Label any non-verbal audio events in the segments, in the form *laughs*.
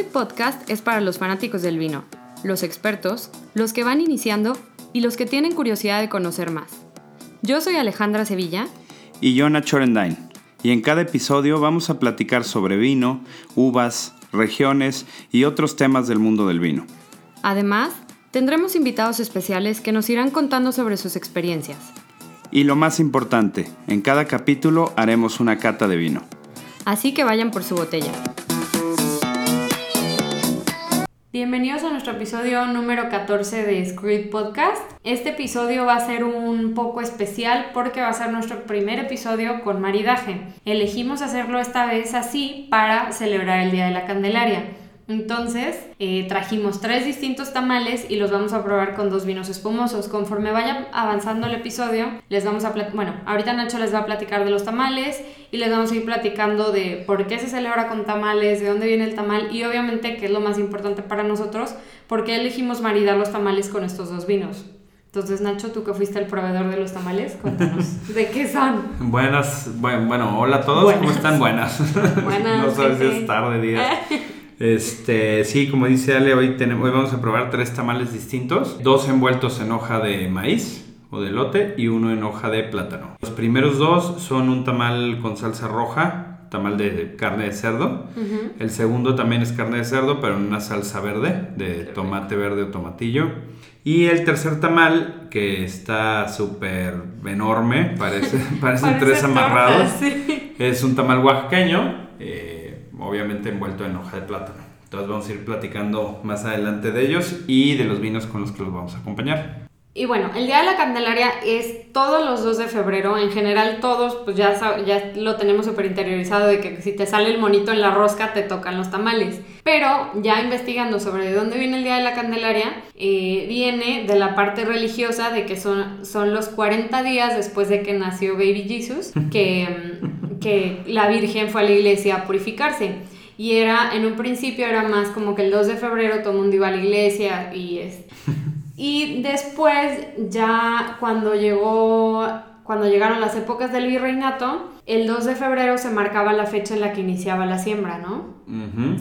Squid Podcast es para los fanáticos del vino, los expertos, los que van iniciando y los que tienen curiosidad de conocer más. Yo soy Alejandra Sevilla. Y yo Nacho Orendain. Y en cada episodio vamos a platicar sobre vino, uvas, regiones y otros temas del mundo del vino. Además, tendremos invitados especiales que nos irán contando sobre sus experiencias. Y lo más importante, en cada capítulo haremos una cata de vino. Así que vayan por su botella. Bienvenidos a nuestro episodio número 14 de Script Podcast. Este episodio va a ser un poco especial porque va a ser nuestro primer episodio con maridaje. Elegimos hacerlo esta vez así para celebrar el Día de la Candelaria. Entonces, eh, trajimos tres distintos tamales y los vamos a probar con dos vinos espumosos. Conforme vaya avanzando el episodio, les vamos a bueno, ahorita Nacho les va a platicar de los tamales y les vamos a ir platicando de por qué se celebra con tamales, de dónde viene el tamal y obviamente, que es lo más importante para nosotros, por qué elegimos maridar los tamales con estos dos vinos. Entonces, Nacho, tú que fuiste el proveedor de los tamales, cuéntanos, *laughs* ¿de qué son? Buenas, bueno, hola a todos, ¿cómo están? Buenas. *laughs* *laughs* Buenas. no sabes si es tarde, día. Este, sí, como dice Ale, hoy, tenemos, hoy vamos a probar tres tamales distintos. Dos envueltos en hoja de maíz o de lote y uno en hoja de plátano. Los primeros dos son un tamal con salsa roja, tamal de carne de cerdo. El segundo también es carne de cerdo, pero en una salsa verde, de tomate verde o tomatillo. Y el tercer tamal, que está súper enorme, parece, *laughs* parecen tres amarrados, *laughs* es un tamal oaxaqueño. Eh, obviamente envuelto en hoja de plátano. Entonces vamos a ir platicando más adelante de ellos y de los vinos con los que los vamos a acompañar. Y bueno, el Día de la Candelaria es todos los 2 de febrero. En general todos, pues ya, ya lo tenemos súper interiorizado de que si te sale el monito en la rosca te tocan los tamales. Pero ya investigando sobre de dónde viene el Día de la Candelaria, eh, viene de la parte religiosa de que son, son los 40 días después de que nació Baby Jesus, que... *laughs* Que la Virgen fue a la iglesia a purificarse. Y era, en un principio era más como que el 2 de febrero todo el mundo iba a la iglesia y es... *laughs* Y después ya cuando llegó, cuando llegaron las épocas del virreinato, el 2 de febrero se marcaba la fecha en la que iniciaba la siembra, ¿no?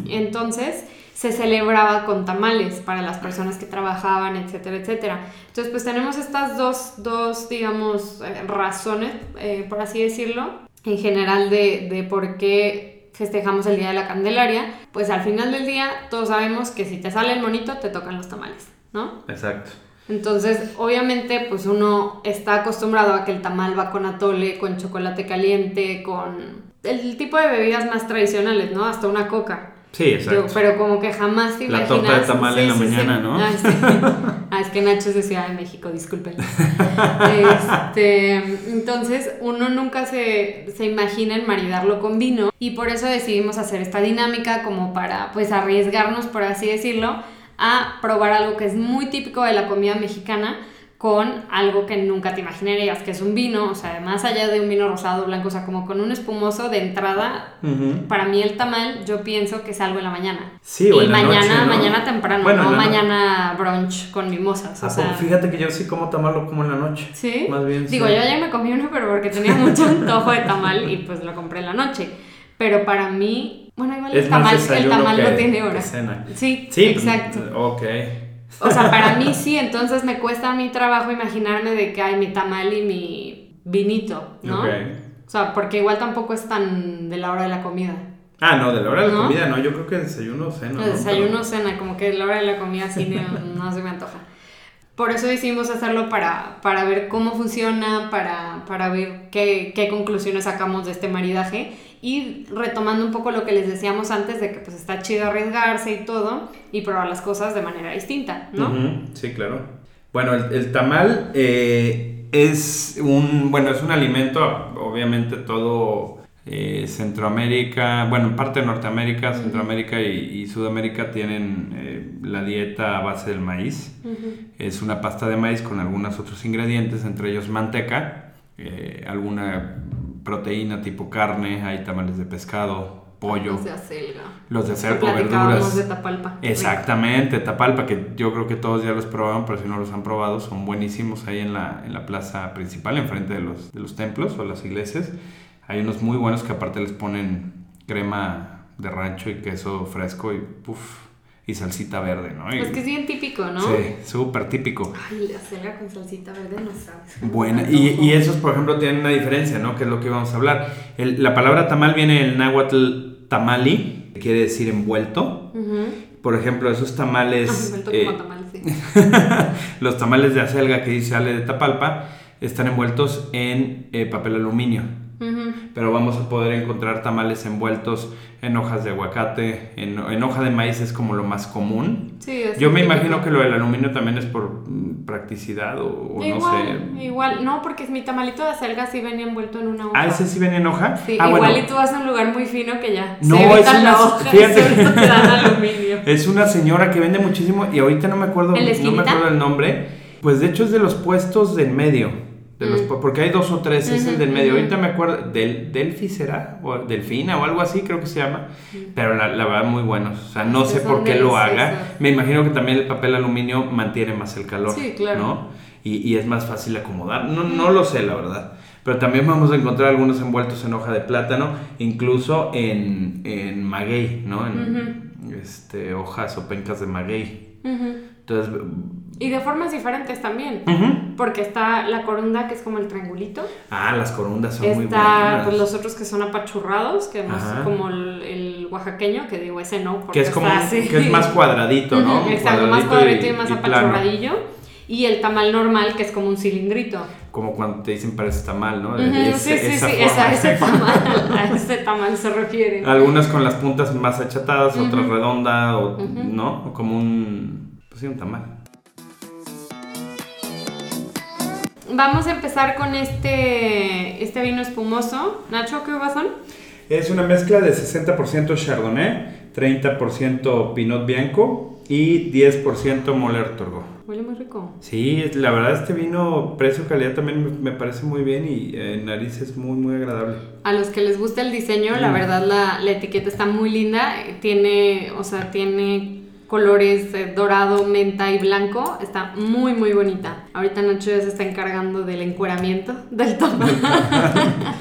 Entonces se celebraba con tamales para las personas que trabajaban, etcétera, etcétera. Entonces, pues tenemos estas dos, dos digamos, eh, razones, eh, por así decirlo, en general de, de por qué festejamos el Día de la Candelaria, pues al final del día todos sabemos que si te sale el monito te tocan los tamales, ¿no? Exacto. Entonces, obviamente, pues uno está acostumbrado a que el tamal va con atole, con chocolate caliente, con el tipo de bebidas más tradicionales, ¿no? Hasta una coca. Sí, exacto. pero como que jamás te imaginas... La torta de tamal en la mañana, ¿no? Ah, *laughs* ah, es que Nacho es de Ciudad de México, disculpen. *laughs* este, entonces, uno nunca se, se imagina en maridarlo con vino y por eso decidimos hacer esta dinámica como para, pues, arriesgarnos, por así decirlo, a probar algo que es muy típico de la comida mexicana, con algo que nunca te imaginarías, que es un vino, o sea, más allá de un vino rosado, blanco, o sea, como con un espumoso de entrada, para mí el tamal yo pienso que es algo en la mañana. Sí, o y mañana, mañana temprano, no mañana brunch con mimosas. O sea, fíjate que yo sí como tamal lo como en la noche. Sí. Más bien. Digo, yo ya me comí uno, pero porque tenía mucho antojo de tamal y pues lo compré en la noche. Pero para mí, bueno, igual el tamal, el tamal no tiene hora. Sí, sí, exacto. Ok. O sea, para mí sí, entonces me cuesta mi trabajo imaginarme de que hay mi tamal y mi vinito, ¿no? O sea, porque igual tampoco es tan de la hora de la comida. Ah, no, de la hora de la comida, no, yo creo que desayuno o cena. Desayuno o cena, como que de la hora de la comida sí *laughs* no, se me antoja. Por eso decidimos hacerlo para, para ver cómo funciona, para, para ver qué, qué conclusiones sacamos de este maridaje y retomando un poco lo que les decíamos antes de que pues está chido arriesgarse y todo y probar las cosas de manera distinta, ¿no? Sí, claro. Bueno, el, tamal eh, es un, bueno, es un alimento, obviamente todo eh, Centroamérica, bueno, en parte de Norteamérica, Centroamérica y, Sudamérica tienen eh, la dieta a base del maíz. Es una pasta de maíz con algunos otros ingredientes, entre ellos manteca, alguna proteína tipo carne, hay tamales de pescado, pollo. Los de acelga. Los de acelga, verduras. de Tapalpa. Exactamente, Tapalpa, que yo creo que todos ya los probaron, pero si no los han probado, son buenísimos ahí en la, en la plaza principal, enfrente de los, de los templos o las iglesias. Hay unos muy buenos que aparte les ponen crema de rancho y queso fresco y puff y salsita verde, ¿no? Es que es bien típico, ¿no? Sí, súper típico. Ay, la selga con salsita verde no sabes. Buena, y, y, esos, por ejemplo, tienen una diferencia, ¿no? Que es lo que íbamos a hablar. la palabra tamal viene del náhuatl tamali, que quiere decir envuelto. Por ejemplo, esos tamales... como eh, tamal, sí. *laughs* los tamales de acelga que dice Ale de Tapalpa están envueltos en eh, papel aluminio pero vamos a poder encontrar tamales envueltos en hojas de aguacate, en, hoja de maíz es como lo más común. Yo me imagino que lo del aluminio también es por mm, practicidad o, no sé. Igual, no, porque mi tamalito de acelga sí venía envuelto en una hoja. Ah, ese sí venía en hoja. Sí, ah, igual y tú vas a un lugar muy fino que ya. No, es una, *laughs* *laughs* Es una señora que vende muchísimo y ahorita no me acuerdo, no me acuerdo el nombre. Pues de hecho es de los puestos del medio. Mm. porque hay dos o tres, es el del medio. Ahorita me acuerdo, del Delphi será, o Delfina o algo así, creo que se llama. Pero la, la verdad, muy buenos. O sea, no sé por qué lo haga. Me imagino que también el papel aluminio mantiene más el calor. Sí, claro. ¿no? Y, y, es más fácil acomodar. No, no lo sé, la verdad. Pero también vamos a encontrar algunos envueltos en hoja de plátano, incluso en, en maguey, ¿no? En este, hojas o pencas de maguey. Entonces y de formas diferentes también. Porque está la corunda, que es como el triangulito. Ah, las corundas son muy buenas. Está pues, los otros que son apachurrados, que no es como el, oaxaqueño, que digo ese no, porque que es como que es más cuadradito, ¿no? Exacto, más cuadradito y, más apachurradillo. Y el tamal normal, que es como un cilindrito. Como cuando te dicen parece tamal, ¿no? sí, sí, sí, esa, ese *laughs* tamal, a ese tamal se refiere. Algunas con las puntas más achatadas, otras redonda, o, ¿no? O como un, pues sí, un tamal. Vamos a empezar con este, este vino espumoso. Nacho, ¿qué uvas son? Es una mezcla de 60% Chardonnay, 30% Pinot Bianco y 10% Moller Torgo. Huele muy rico. Sí, la verdad este vino, precio-calidad también me, parece muy bien y en nariz es muy, muy agradable. A los que les gusta el diseño, la mm. verdad la, la etiqueta está muy linda. Tiene, o sea, tiene colores eh, dorado, menta y blanco. Está muy, muy bonita. Ahorita Nacho ya se está encargando del encueramiento del toma *laughs*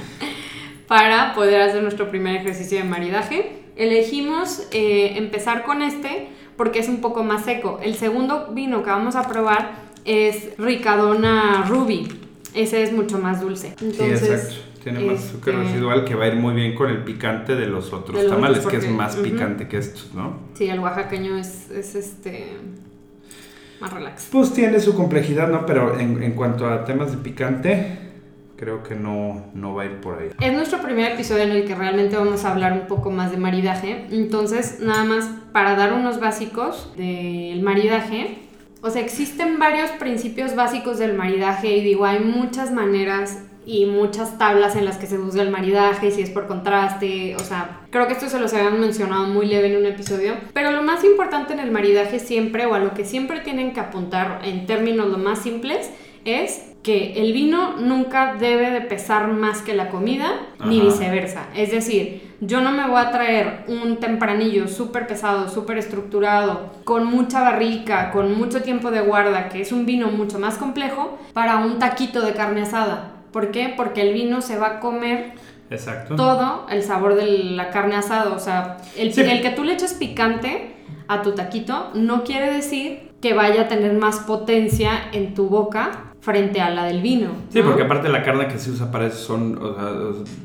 para poder hacer nuestro primer ejercicio de maridaje. Elegimos eh, empezar con este porque es un poco más seco. El segundo vino que vamos a probar es Ricadona Ruby. Ese es mucho más dulce. Entonces, tiene más azúcar este, residual que va a ir muy bien con el picante de los otros tamales, que es más picante que estos, ¿no? Sí, el oaxaqueño es, es este más relax. Pues tiene su complejidad, ¿no? Pero en, en cuanto a temas de picante, creo que no, no va a ir por ahí. Es nuestro primer episodio en el que realmente vamos a hablar un poco más de maridaje. Entonces, nada más para dar unos básicos del maridaje. O sea, existen varios principios básicos del maridaje y digo, hay muchas maneras y muchas tablas en las que se juzga el maridaje, si es por contraste, o sea, creo que esto se los habían mencionado muy leve en un episodio, pero lo más importante en el maridaje siempre, o a lo que siempre tienen que apuntar en términos lo más simples, es que el vino nunca debe de pesar más que la comida, ni viceversa. Es decir, yo no me voy a traer un tempranillo súper pesado, súper estructurado, con mucha barrica, con mucho tiempo de guarda, que es un vino mucho más complejo, para un taquito de carne asada ¿Por qué? Porque el vino se va a comer todo el sabor de la carne asada. O sea, el, el que tú le eches picante a tu taquito no quiere decir que vaya a tener más potencia en tu boca frente a la del vino. Sí, porque aparte la carne que se usa para eso son,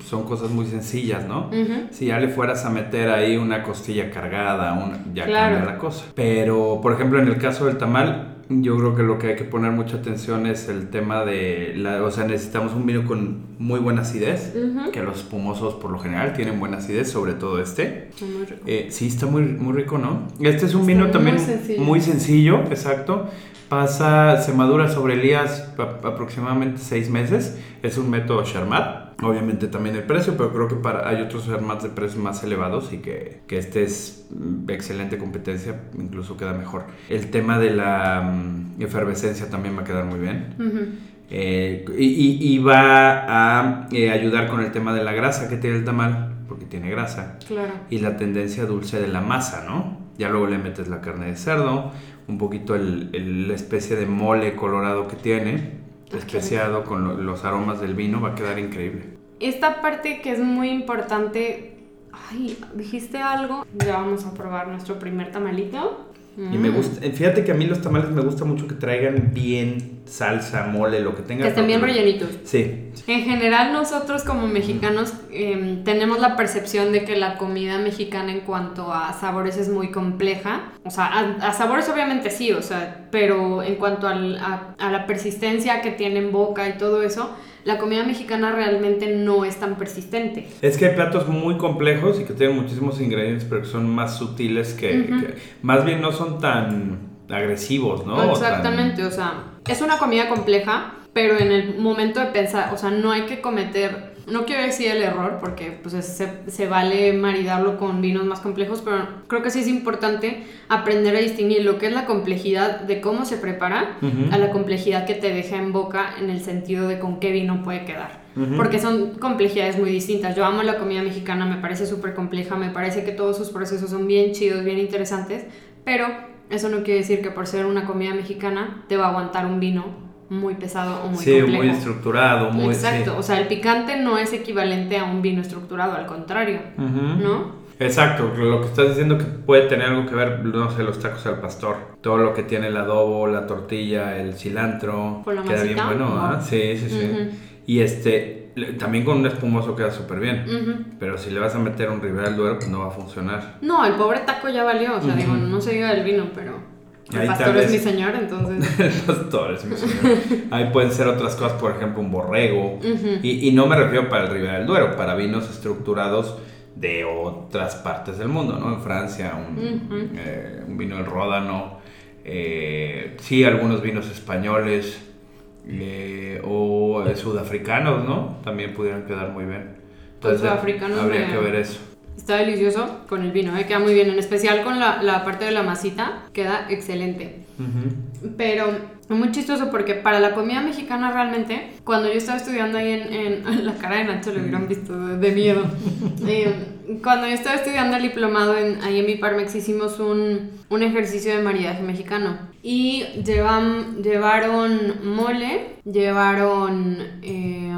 son cosas muy sencillas, ¿no? Si ya le fueras a meter ahí una costilla cargada, ya cambia la cosa. Pero, por ejemplo, en el caso del tamal, yo creo que lo que hay que poner mucha atención es el tema de, la, o sea, necesitamos un vino con muy buena acidez, que los espumosos por lo general tienen buena acidez, sobre todo este. Muy rico. Eh, sí, está muy, muy rico, ¿no? Este es un vino también muy sencillo, exacto. Pasa, se madura sobre elías aproximadamente seis meses. Es un método Charmat obviamente también el precio, pero creo que para, hay otros armas de precios más elevados y que, que este es mm, excelente competencia, incluso queda mejor. El tema de la mm, efervescencia también va a quedar muy bien. Eh, y, y, va a eh, ayudar con el tema de la grasa que tiene el tamal, porque tiene grasa. Claro. Y la tendencia dulce de la masa, ¿no? Ya luego le metes la carne de cerdo, un poquito el, la especie de mole colorado que tiene especiado con los aromas del vino va a quedar increíble. Esta parte que es muy importante Ay, dijiste algo. Ya vamos a probar nuestro primer tamalito. Y me mm. gusta, fíjate que a mí los tamales me gusta mucho que traigan bien salsa, mole, lo que tenga. Que estén bien rellenitos. Sí. En general nosotros como mexicanos em, tenemos la percepción de que la comida mexicana en cuanto a sabores es muy compleja. O sea, a, sabores obviamente sí, o sea, pero en cuanto a, a la persistencia que tiene en boca y todo eso, la comida mexicana realmente no es tan persistente. Es que hay platos muy complejos y que tienen muchísimos ingredientes, pero que son más sutiles que, más bien no son tan agresivos, ¿no? Exactamente, o sea, es una comida compleja, pero en el momento de pensar, o sea, no hay que cometer no quiero decir el error porque pues se, se, vale maridarlo con vinos más complejos, pero creo que sí es importante aprender a distinguir lo que es la complejidad de cómo se prepara a la complejidad que te deja en boca en el sentido de con qué vino puede quedar. Porque son complejidades muy distintas. Yo amo la comida mexicana, me parece súper compleja, me parece que todos sus procesos son bien chidos, bien interesantes, pero eso no quiere decir que por ser una comida mexicana te va a aguantar un vino muy pesado o muy sí, muy estructurado, muy... Exacto, o sea, el picante no es equivalente a un vino estructurado, al contrario, ¿no? Exacto, lo que estás diciendo que puede tener algo que ver, no sé, los tacos al pastor, todo lo que tiene el adobo, la tortilla, el cilantro, con la queda bien bueno, ¿ah? Sí, sí, sí. Y este, también con un espumoso queda súper bien, pero si le vas a meter un Ribera del Duero, pues no va a funcionar. No, el pobre taco ya valió, o sea, digo, no se diga del vino, pero... El pastor es mi señor, entonces. *laughs* el pastor es mi señor. Ahí pueden ser otras cosas, por ejemplo, un borrego. y, y, no me refiero para el Ribera del Duero, para vinos estructurados de otras partes del mundo, ¿no? En Francia, un, eh, un vino del Ródano. Eh, sí, algunos vinos españoles eh, o sudafricanos, ¿no? También pudieran quedar muy bien. Entonces, habría que ver eso. Está delicioso con el vino, ¿eh? queda muy bien, en especial con la, la parte de la masita, queda excelente. Pero muy chistoso porque para la comida mexicana realmente, cuando yo estaba estudiando ahí en, en *laughs* la cara de Nacho lo hubieran visto de, miedo. *laughs* Eh, cuando yo estaba estudiando el diplomado en, ahí en Biparmex hicimos un, un ejercicio de maridaje mexicano. Y llevan, llevaron mole, llevaron eh,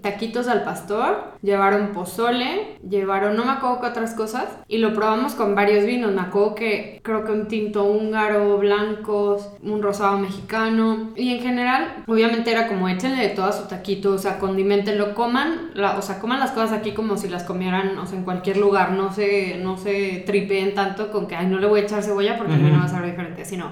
taquitos al pastor, llevaron pozole, llevaron no me acuerdo qué otras cosas. Y lo probamos con varios vinos. Me acuerdo que creo que un tinto húngaro, blancos, un rosado mexicano. Y en general, obviamente era como échenle de todo a su taquito, o sea, condimentenlo, coman, o sea, coman las cosas aquí como si las comieran, o sea, en cualquier lugar. No se, no se tripeen tanto con que, ay, no le voy a echar cebolla porque el vino va a saber diferente, sino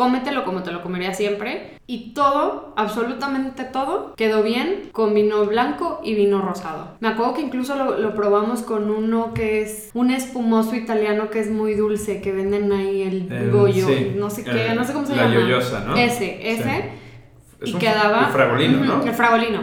cómetelo como te lo comería siempre. Y todo, absolutamente todo, quedó bien con vino blanco y vino rosado. Me acuerdo que incluso lo, probamos con uno que es un espumoso italiano que es muy dulce, que venden ahí el, Goyo, no sé qué, no sé cómo se llama. La yoyosa, ¿no? Ese, ese. Y quedaba... El fragolino, ¿no? El fragolino.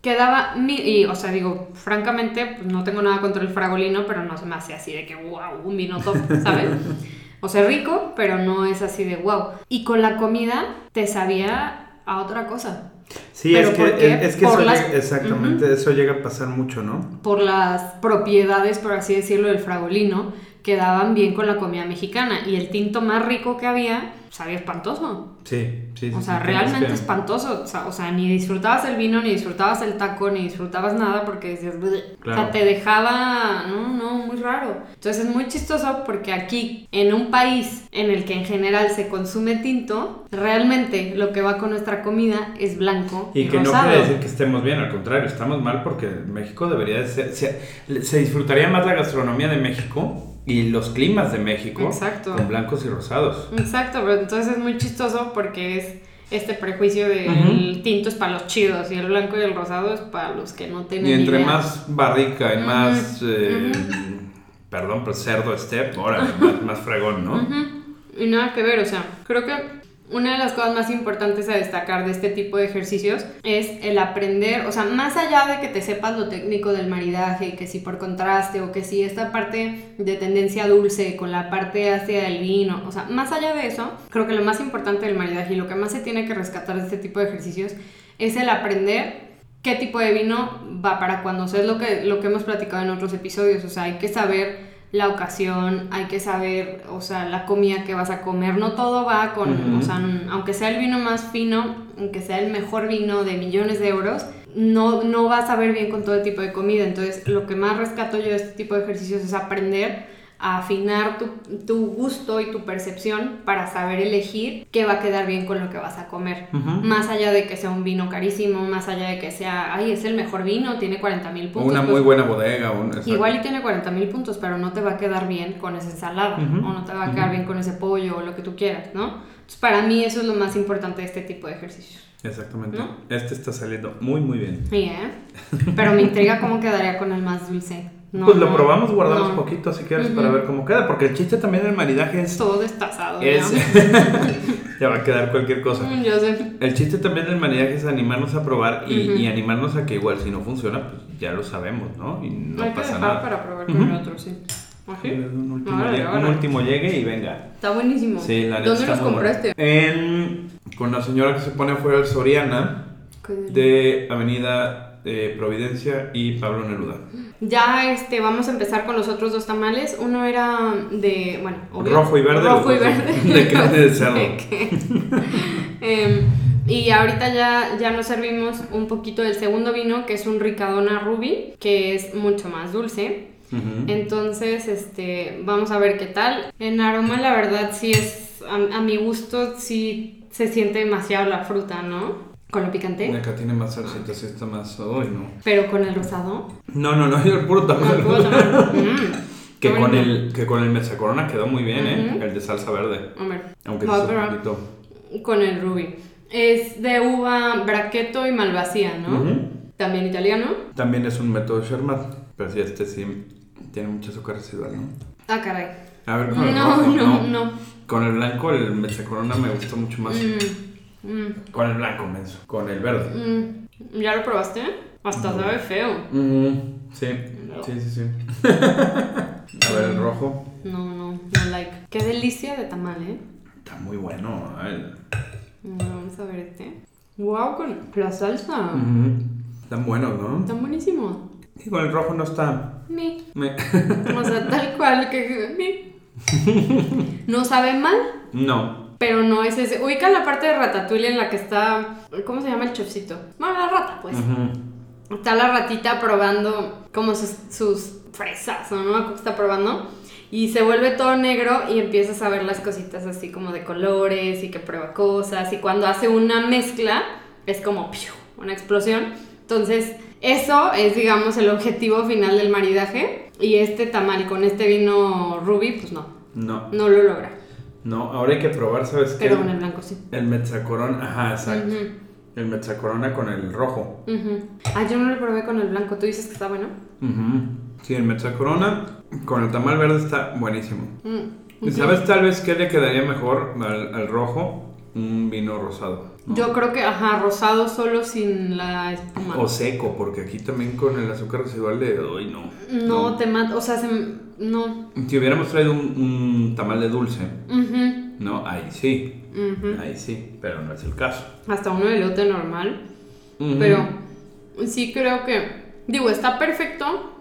Quedaba, mi, y o sea, digo, francamente, pues no tengo nada contra el fragolino, pero no se me hace así de que, wow, un vino top, ¿sabes? *laughs* O sea, rico, pero no es así de wow. Y con la comida te sabía a otra cosa. Sí, es que, es, que eso llega, exactamente, eso llega a pasar mucho, ¿no? Por las propiedades, por así decirlo, del fragolino, quedaban bien con la comida mexicana. Y el tinto más rico que había sabía espantoso. Sí, sí, sí. O sea, realmente espantoso. O sea, ni disfrutabas el vino, ni disfrutabas el taco, ni disfrutabas nada porque decías, o sea, te dejaba, no, no, muy raro. Entonces es muy chistoso porque aquí, en un país en el que en general se consume tinto, realmente lo que va con nuestra comida es blanco. Y, y que no quiere decir que estemos bien, al contrario, estamos mal porque México debería de ser, se, se disfrutaría más la gastronomía de México y los climas de México Exacto. con blancos y rosados. Exacto, pero entonces es muy chistoso porque es este prejuicio de el tinto es para los chidos y el blanco y el rosado es para los que no tienen Y entre más barrica y más, eh, perdón, pues cerdo esté, ahora *laughs* más, más, fregón, ¿no? Y nada que ver, o sea, creo que una de las cosas más importantes a destacar de este tipo de ejercicios es el aprender, o sea, más allá de que te sepas lo técnico del maridaje, que si por contraste o que si esta parte de tendencia dulce con la parte hacia el vino, o sea, más allá de eso, creo que lo más importante del maridaje y lo que más se tiene que rescatar de este tipo de ejercicios es el aprender qué tipo de vino va para cuando, o sea, es lo que, lo que hemos platicado en otros episodios, o sea, hay que saber la ocasión, hay que saber, o sea, la comida que vas a comer, no todo va con, o sea, aunque sea el vino más fino, aunque sea el mejor vino de millones de euros, no, no vas a ver bien con todo tipo de comida. Entonces, lo que más rescato yo de este tipo de ejercicios es aprender a afinar tu, gusto y tu percepción para saber elegir qué va a quedar bien con lo que vas a comer. Más allá de que sea un vino carísimo, más allá de que sea, ay, es el mejor vino, tiene 40 mil puntos. Una muy pues, buena bodega. igual y tiene 40 mil puntos, pero no te va a quedar bien con esa ensalada, o no te va a quedar bien con ese pollo, o lo que tú quieras, ¿no? Entonces, para mí eso es lo más importante de este tipo de ejercicios. Exactamente. Este está saliendo muy, muy bien. Sí, ¿eh? Pero me intriga cómo quedaría con el más dulce pues lo probamos, guardamos poquito si quieres para ver cómo queda, porque el chiste también del maridaje es... Todo destazado. Es... *laughs* *laughs* ya va a quedar cualquier cosa. Mm, yo sé. El chiste también del maridaje es animarnos a probar y, animarnos a que igual si no funciona, pues ya lo sabemos, ¿no? Y no Hay pasa que nada. para probar con el otro, sí. Un, último llegue, un último llegue y venga. Está buenísimo. Sí, la ¿Dónde los compraste? En, con la señora que se pone afuera del Soriana de Avenida eh, Providencia y Pablo Neruda. Ya este, vamos a empezar con los otros dos tamales. Uno era de, bueno, Rojo y verde. Rojo y verde. *laughs* De carne de cerdo. *laughs* Em, y ahorita ya, ya nos servimos un poquito del segundo vino, que es un Ricadona Ruby, que es mucho más dulce. Entonces, este, vamos a ver qué tal. En aroma, la verdad, sí es, a, a mi gusto, sí se siente demasiado la fruta, ¿no? ¿Con lo picante? Acá tiene más salsita, sí está más... Uy, no. ¿Pero con el rosado? No, no, no, el puro tamal. *laughs* Mm, que, con el, que con el mesa corona quedó muy bien, ¿eh? El de salsa verde. A ver. Aunque se un poquito. Con el ruby. Es de uva braqueto y malvasía, ¿no? También italiano. También es un método Sherman. Pero sí, este sí tiene mucho azúcar residual, ¿no? Ah, caray. A ver, con el no, rojo, no, no, Con el blanco, el mesa corona me gustó mucho más. Mm. Mm. Con el blanco, menso. Con el verde. Mm. ¿Ya lo probaste? Hasta sabe feo. Sí, sí, sí, sí. *laughs* A ver, el rojo. No, no, no like. Qué delicia de tamal, ¿eh? Está muy bueno. A ver. Vamos a ver este. Wow, con la salsa. Están buenos, ¿no? Están buenísimos. Y con el rojo no está. Mi. o sea, tal cual que. *laughs* Mi. ¿No sabe mal? No pero no es ese. Ubica la parte de Ratatouille en la que está. ¿Cómo se llama el chefcito? Bueno, la rata, pues. Está la ratita probando como sus, sus fresas, ¿no? Está probando. Y se vuelve todo negro y empiezas a ver las cositas así como de colores y que prueba cosas. Y cuando hace una mezcla, es como una explosión. Entonces, eso es, digamos, el objetivo final del maridaje. Y este tamal con este vino ruby, pues no. No. No lo logra. No, ahora hay que probar, ¿sabes qué? Pero con el blanco sí. El mezzacorona, ajá, exacto. El mezzacorona con el rojo. Ah, yo no lo probé con el blanco. ¿Tú dices que está bueno? Sí, el mezzacorona con el tamal verde está buenísimo. Mm, ¿Y sabes tal vez qué le quedaría mejor al rojo? un vino rosado. Yo creo que, ajá, rosado solo sin la espuma. O seco, porque aquí también con el azúcar residual de hoy no. No, te mata, o sea, se, no. Si hubiéramos traído un, tamal de dulce, no, ahí sí, ahí sí, pero no es el caso. Hasta uno de lote normal, pero sí creo que, digo, está perfecto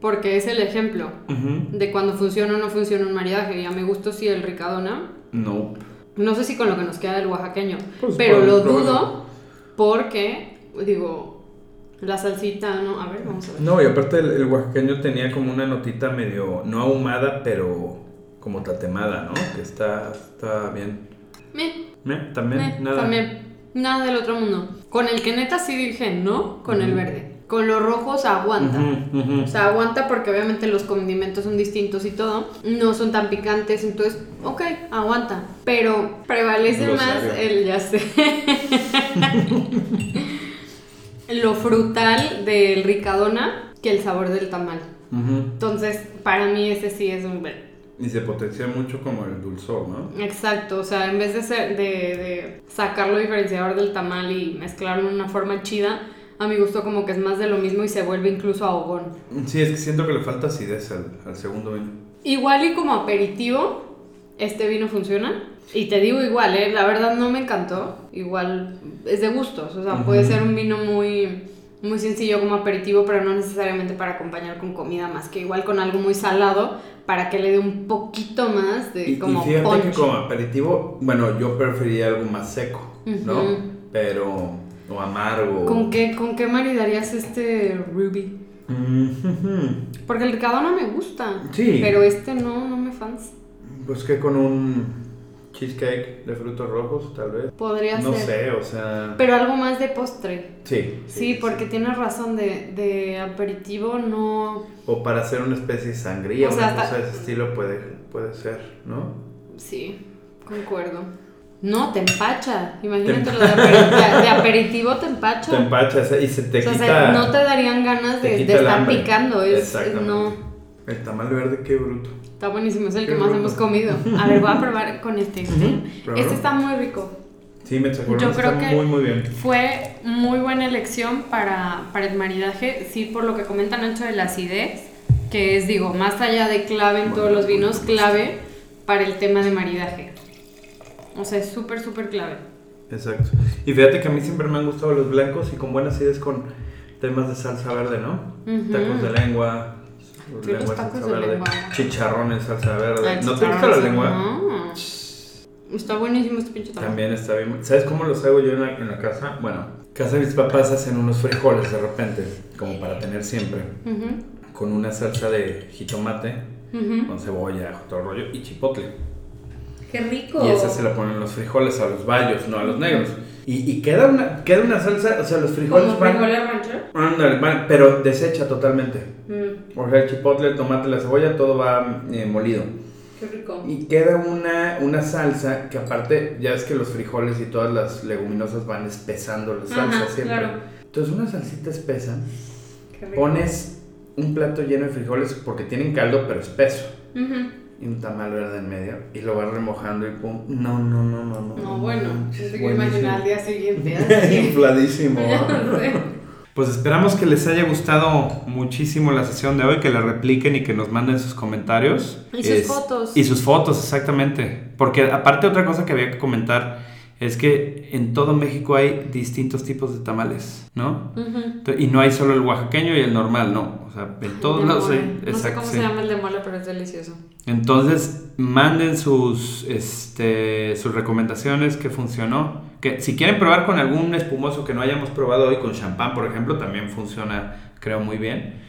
porque es el ejemplo de cuando funciona o no funciona un maridaje. Y a mi gusto sí el ricadona. No. No sé si con lo que nos queda del oaxaqueño, pues, pero lo dudo porque, digo, la salsita, ¿no? A ver, vamos a ver. No, y aparte el, oaxaqueño tenía como una notita medio, no ahumada, pero como tatemada, ¿no? Que está, está bien. Bien. También, nada. También, nada del otro mundo. Con el que neta sí dije no, con el verde con los rojos aguanta. O sea, aguanta porque obviamente los condimentos son distintos y todo. No son tan picantes, entonces, ok, aguanta. Pero prevalece más el, ya sé. *laughs* lo frutal del ricadona que el sabor del tamal. Entonces, para mí ese sí es un... Y se potencia mucho como el dulzor, ¿no? Exacto, o sea, en vez de, ser, de, de sacarlo diferenciador del tamal y mezclarlo en una forma chida, a mi gusto como que es más de lo mismo y se vuelve incluso ahogón. Sí, es que siento que le falta acidez al, segundo vino. Igual y como aperitivo, este vino funciona. Y te digo igual, ¿eh? la verdad no me encantó. Igual es de gustos, o sea, puede ser un vino muy, muy sencillo como aperitivo, pero no necesariamente para acompañar con comida, más que igual con algo muy salado para que le dé un poquito más de como y fíjate que como aperitivo, bueno, yo preferiría algo más seco, ¿no? Pero o amargo. ¿Con qué, ¿Con qué maridarías este Ruby? Porque el ricado no me gusta. Sí. Pero este no, no me fans. Pues que con un cheesecake de frutos rojos, tal vez. Podría ser. No sé, o sea. Pero algo más de postre. Sí. Sí, porque tienes razón, de, de, aperitivo no. O para hacer una especie de sangría, o una cosa de ese estilo puede, puede ser, ¿no? Sí, concuerdo. No, te empacha. Imagínate lo de, aperitivo te empacha. Te empacha y se te quita. O sea, no te darían ganas de, estar picando. Es, no. El tamal verde, qué bruto. Está buenísimo, es el que más hemos comido. A ver, voy a probar con este. Este está muy rico. Sí, me Yo creo está que muy, muy bien. Fue muy buena elección para, para el maridaje. Sí, por lo que comentan Nacho de la acidez, que es, digo, más allá de clave en todos los vinos, clave para el tema de maridaje. O sea, es súper, súper clave. Exacto. Y fíjate que a mí siempre me han gustado los blancos y con buenas ideas con temas de salsa verde, ¿no? Tacos de lengua, lengua, salsa verde, chicharrones, salsa verde. ¿No te gusta la lengua? No. Está buenísimo este pinche tamal. También está bien. ¿Sabes cómo los hago yo en la, en la casa? Bueno, casa de mis papás hacen unos frijoles de repente, como para tener siempre, con una salsa de jitomate, con cebolla, todo el rollo, y chipotle. ¡Qué rico! Y esa se la ponen los frijoles a los bayos, no a los negros. Y, y queda, una, queda una salsa, o sea, los frijoles ¿Como van... frijoles? Ándale, pero desecha totalmente. Mm. O sea, el chipotle, el tomate, la cebolla, todo va eh, molido. Qué rico. Y queda una, una salsa que aparte, ya es que los frijoles y todas las leguminosas van espesando la salsa siempre. Claro. Entonces una salsita espesa, pones un plato lleno de frijoles porque tienen caldo pero espeso. Uh y un tamal verde en medio y lo vas remojando y pum. No, no, no, no, no. No, bueno, es que imaginar al día siguiente. *laughs* Infladísimo. *laughs* Pues esperamos que les haya gustado muchísimo la sesión de hoy, que la repliquen y que nos manden sus comentarios. Y sus fotos. Y sus fotos, exactamente. Porque aparte otra cosa que había que comentar es que en todo México hay distintos tipos de tamales, ¿no? Y no hay solo el oaxaqueño y el normal, no. O sea, en todos lados hay. No sé cómo se llama el de mole, pero es delicioso. Entonces, manden sus, este, sus recomendaciones que funcionó. Que si quieren probar con algún espumoso que no hayamos probado hoy, con champán, por ejemplo, también funciona, creo, muy bien.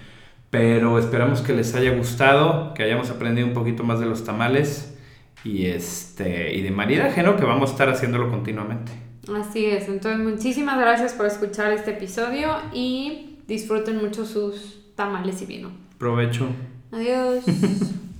Pero esperamos que les haya gustado, que hayamos aprendido un poquito más de los tamales y, este, y de maridaje, ¿no? Que vamos a estar haciéndolo continuamente. Así es, entonces muchísimas gracias por escuchar este episodio y disfruten mucho sus tamales y vino. Provecho. Adiós. *laughs*